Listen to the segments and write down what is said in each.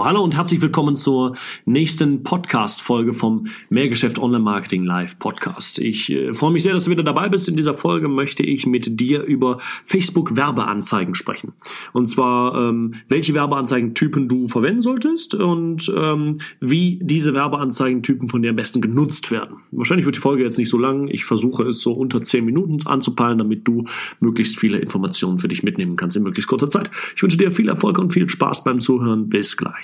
Hallo und herzlich willkommen zur nächsten Podcast-Folge vom Mehrgeschäft Online Marketing Live Podcast. Ich äh, freue mich sehr, dass du wieder dabei bist. In dieser Folge möchte ich mit dir über Facebook Werbeanzeigen sprechen. Und zwar, ähm, welche Werbeanzeigentypen du verwenden solltest und ähm, wie diese Werbeanzeigentypen von dir am besten genutzt werden. Wahrscheinlich wird die Folge jetzt nicht so lang. Ich versuche es so unter 10 Minuten anzupeilen, damit du möglichst viele Informationen für dich mitnehmen kannst in möglichst kurzer Zeit. Ich wünsche dir viel Erfolg und viel Spaß beim Zuhören. Bis gleich.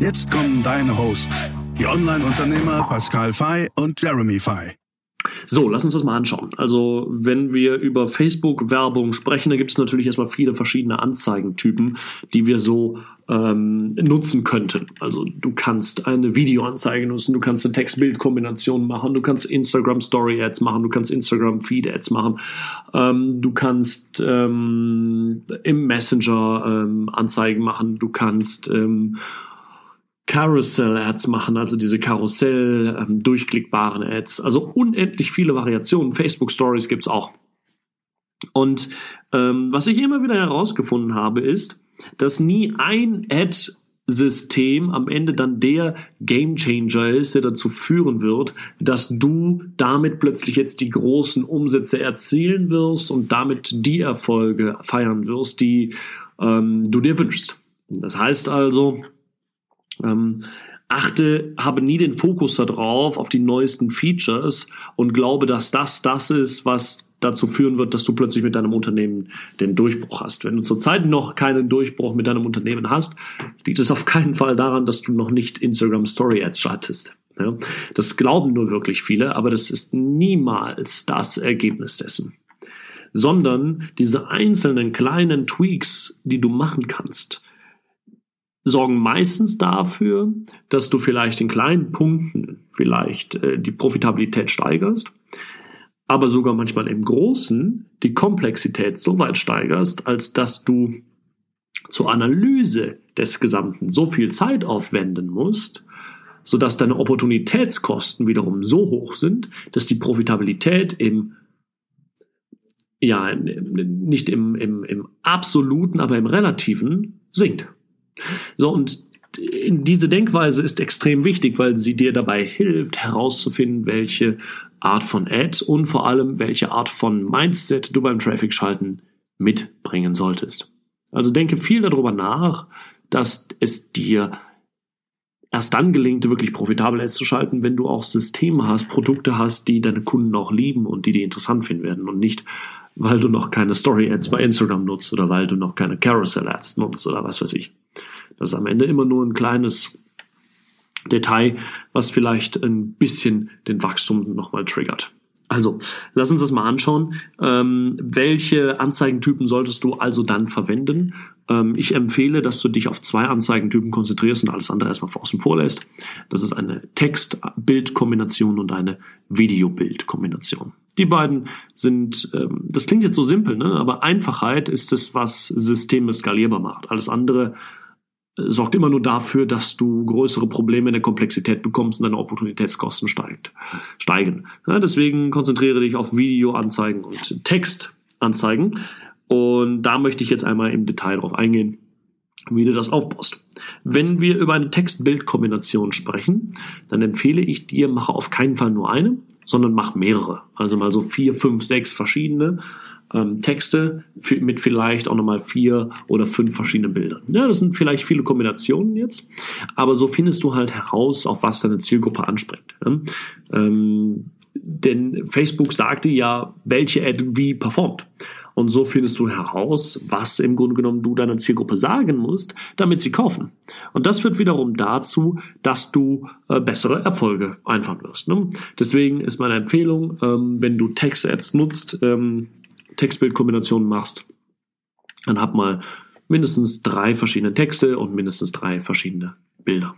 Jetzt kommen deine Hosts, die Online-Unternehmer Pascal Fay und Jeremy Fay. So, lass uns das mal anschauen. Also, wenn wir über Facebook-Werbung sprechen, da gibt es natürlich erstmal viele verschiedene Anzeigentypen, die wir so ähm, nutzen könnten. Also, du kannst eine Videoanzeige nutzen, du kannst eine Text-Bild-Kombination machen, du kannst Instagram-Story-Ads machen, du kannst Instagram-Feed-Ads machen, ähm, du kannst ähm, im Messenger ähm, Anzeigen machen, du kannst ähm, Carousel-Ads machen, also diese Karussell ähm, Ads. Also unendlich viele Variationen. Facebook Stories gibt's auch. Und ähm, was ich immer wieder herausgefunden habe, ist, dass nie ein Ad System am Ende dann der Gamechanger ist, der dazu führen wird, dass du damit plötzlich jetzt die großen Umsätze erzielen wirst und damit die Erfolge feiern wirst, die ähm, du dir wünschst. Das heißt also, ähm, achte, habe nie den Fokus darauf, auf die neuesten Features und glaube, dass das das ist, was dazu führen wird, dass du plötzlich mit deinem Unternehmen den Durchbruch hast. Wenn du zurzeit noch keinen Durchbruch mit deinem Unternehmen hast, liegt es auf keinen Fall daran, dass du noch nicht Instagram Story Ads schaltest. Ja, das glauben nur wirklich viele, aber das ist niemals das Ergebnis dessen. Sondern diese einzelnen kleinen Tweaks, die du machen kannst, sorgen meistens dafür, dass du vielleicht in kleinen Punkten vielleicht äh, die Profitabilität steigerst, aber sogar manchmal im Großen die Komplexität so weit steigerst, als dass du zur Analyse des Gesamten so viel Zeit aufwenden musst, sodass deine Opportunitätskosten wiederum so hoch sind, dass die Profitabilität im ja, nicht im, im, im absoluten, aber im relativen sinkt. So, und diese Denkweise ist extrem wichtig, weil sie dir dabei hilft, herauszufinden, welche Art von Ad und vor allem welche Art von Mindset du beim Traffic schalten mitbringen solltest. Also denke viel darüber nach, dass es dir erst dann gelingt, wirklich profitabel Ads zu schalten, wenn du auch Systeme hast, Produkte hast, die deine Kunden auch lieben und die die interessant finden werden und nicht, weil du noch keine Story Ads bei Instagram nutzt oder weil du noch keine Carousel Ads nutzt oder was weiß ich. Das ist am Ende immer nur ein kleines Detail, was vielleicht ein bisschen den Wachstum nochmal triggert. Also, lass uns das mal anschauen. Ähm, welche Anzeigentypen solltest du also dann verwenden? Ähm, ich empfehle, dass du dich auf zwei Anzeigentypen konzentrierst und alles andere erstmal außen vor. Das ist eine Text-Bild-Kombination und eine Video-Bild-Kombination. Die beiden sind, ähm, das klingt jetzt so simpel, ne? aber Einfachheit ist es, was Systeme skalierbar macht. Alles andere sorgt immer nur dafür, dass du größere Probleme in der Komplexität bekommst und deine Opportunitätskosten steigt, steigen. Ja, deswegen konzentriere dich auf Videoanzeigen und Textanzeigen. Und da möchte ich jetzt einmal im Detail drauf eingehen, wie du das aufbaust. Wenn wir über eine Text-Bild-Kombination sprechen, dann empfehle ich dir, mache auf keinen Fall nur eine, sondern mach mehrere. Also mal so vier, fünf, sechs verschiedene ähm, Texte mit vielleicht auch nochmal vier oder fünf verschiedenen Bildern. Ja, das sind vielleicht viele Kombinationen jetzt, aber so findest du halt heraus, auf was deine Zielgruppe anspringt. Ja? Ähm, denn Facebook sagte ja, welche Ad wie performt. Und so findest du heraus, was im Grunde genommen du deiner Zielgruppe sagen musst, damit sie kaufen. Und das führt wiederum dazu, dass du äh, bessere Erfolge einfahren wirst. Ne? Deswegen ist meine Empfehlung, ähm, wenn du Text-Ads nutzt, ähm, Textbildkombinationen machst, dann hab mal mindestens drei verschiedene Texte und mindestens drei verschiedene Bilder.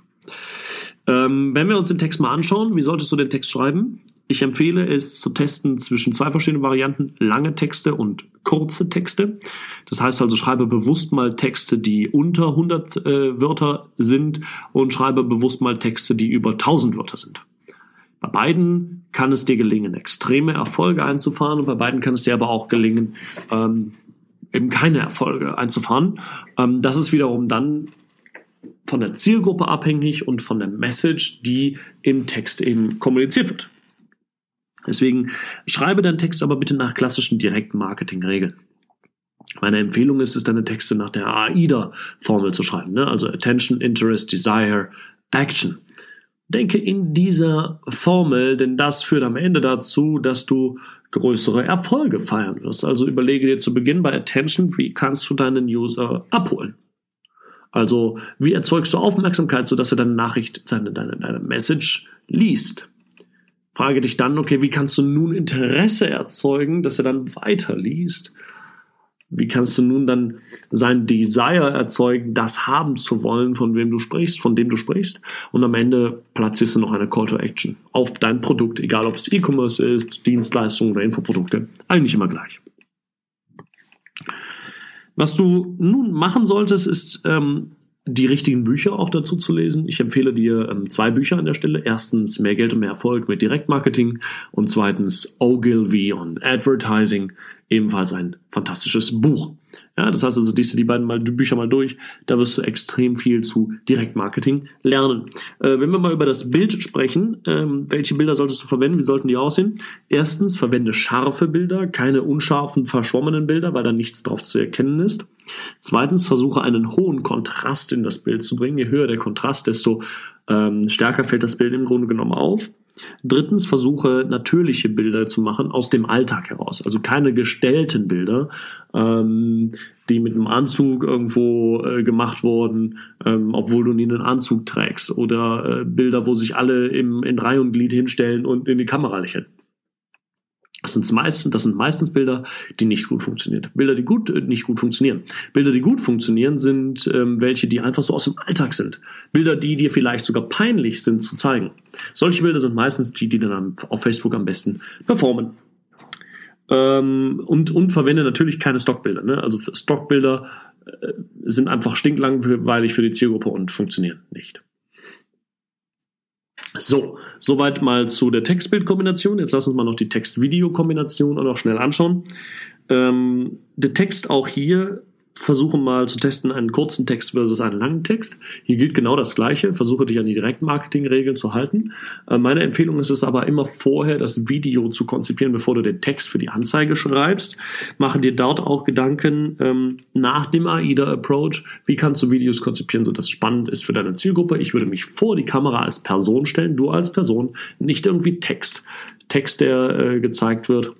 Ähm, wenn wir uns den Text mal anschauen, wie solltest du den Text schreiben? Ich empfehle es zu testen zwischen zwei verschiedenen Varianten, lange Texte und kurze Texte. Das heißt also, schreibe bewusst mal Texte, die unter 100 äh, Wörter sind und schreibe bewusst mal Texte, die über 1000 Wörter sind. Bei beiden kann es dir gelingen, extreme Erfolge einzufahren und bei beiden kann es dir aber auch gelingen, ähm, eben keine Erfolge einzufahren. Ähm, das ist wiederum dann von der Zielgruppe abhängig und von der Message, die im Text eben kommuniziert wird. Deswegen schreibe deinen Text aber bitte nach klassischen Direktmarketing-Regeln. Meine Empfehlung ist es, deine Texte nach der AIDA-Formel zu schreiben. Ne? Also Attention, Interest, Desire, Action. Denke in dieser Formel, denn das führt am Ende dazu, dass du größere Erfolge feiern wirst. Also überlege dir zu Beginn bei Attention, wie kannst du deinen User abholen? Also wie erzeugst du Aufmerksamkeit, sodass er deine Nachricht, deine, deine, deine Message liest? Frage dich dann, okay, wie kannst du nun Interesse erzeugen, dass er dann weiterliest? Wie kannst du nun dann sein Desire erzeugen, das haben zu wollen, von wem du sprichst, von dem du sprichst? Und am Ende platzierst du noch eine Call to Action auf dein Produkt, egal ob es E-Commerce ist, Dienstleistungen oder Infoprodukte. Eigentlich immer gleich. Was du nun machen solltest, ist ähm, die richtigen Bücher auch dazu zu lesen. Ich empfehle dir ähm, zwei Bücher an der Stelle. Erstens Mehr Geld und mehr Erfolg mit Direktmarketing und zweitens Ogilvy on Advertising ebenfalls ein fantastisches Buch. Ja, das heißt also, liest du die beiden mal, die Bücher mal durch, da wirst du extrem viel zu Direktmarketing lernen. Äh, wenn wir mal über das Bild sprechen, ähm, welche Bilder solltest du verwenden, wie sollten die aussehen? Erstens, verwende scharfe Bilder, keine unscharfen, verschwommenen Bilder, weil da nichts drauf zu erkennen ist. Zweitens, versuche einen hohen Kontrast in das Bild zu bringen. Je höher der Kontrast, desto ähm, stärker fällt das Bild im Grunde genommen auf. Drittens, versuche natürliche Bilder zu machen aus dem Alltag heraus. Also keine gestellten Bilder, ähm, die mit einem Anzug irgendwo äh, gemacht wurden, ähm, obwohl du nie einen Anzug trägst. Oder äh, Bilder, wo sich alle im, in Reihe und Glied hinstellen und in die Kamera lächeln. Das sind meistens, das sind meistens Bilder, die nicht gut funktionieren. Bilder, die gut äh, nicht gut funktionieren. Bilder, die gut funktionieren, sind ähm, welche, die einfach so aus dem Alltag sind. Bilder, die dir vielleicht sogar peinlich sind zu zeigen. Solche Bilder sind meistens die, die dann auf Facebook am besten performen. Ähm, und, und verwende natürlich keine Stockbilder. Ne? Also Stockbilder äh, sind einfach stinklangweilig für die Zielgruppe und funktionieren nicht. So, soweit mal zu der Text-Bild-Kombination. Jetzt lass uns mal noch die Text-Video-Kombination auch noch schnell anschauen. Ähm, der Text auch hier versuche mal zu testen einen kurzen Text versus einen langen Text. Hier gilt genau das Gleiche. Versuche dich an die Direktmarketing-Regeln zu halten. Äh, meine Empfehlung ist es aber immer vorher, das Video zu konzipieren, bevor du den Text für die Anzeige schreibst. Mache dir dort auch Gedanken ähm, nach dem AIDA-Approach. Wie kannst du Videos konzipieren, sodass es spannend ist für deine Zielgruppe? Ich würde mich vor die Kamera als Person stellen, du als Person, nicht irgendwie Text. Text, der äh, gezeigt wird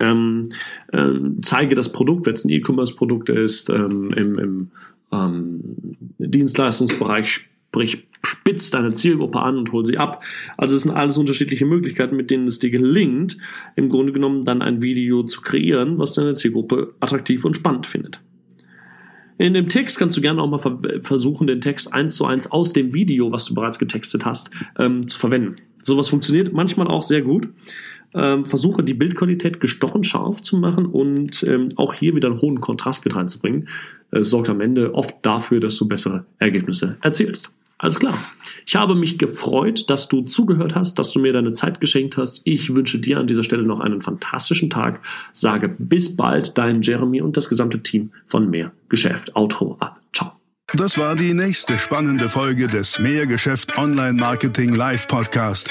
ähm, ähm, zeige das Produkt, wenn es ein E-Commerce-Produkt ist, ähm, im, im ähm, Dienstleistungsbereich, sprich spitz deine Zielgruppe an und hol sie ab. Also es sind alles unterschiedliche Möglichkeiten, mit denen es dir gelingt, im Grunde genommen dann ein Video zu kreieren, was deine Zielgruppe attraktiv und spannend findet. In dem Text kannst du gerne auch mal versuchen, den Text eins zu eins aus dem Video, was du bereits getextet hast, ähm, zu verwenden. Sowas funktioniert manchmal auch sehr gut ähm, versuche die Bildqualität gestochen scharf zu machen und ähm, auch hier wieder einen hohen Kontrast mit reinzubringen. Es sorgt am Ende oft dafür, dass du bessere Ergebnisse erzielst. Alles klar. Ich habe mich gefreut, dass du zugehört hast, dass du mir deine Zeit geschenkt hast. Ich wünsche dir an dieser Stelle noch einen fantastischen Tag. Sage bis bald, dein Jeremy und das gesamte Team von Mehr Geschäft. Outro ab. Ciao. Das war die nächste spannende Folge des Mehrgeschäft Online Marketing Live Podcast.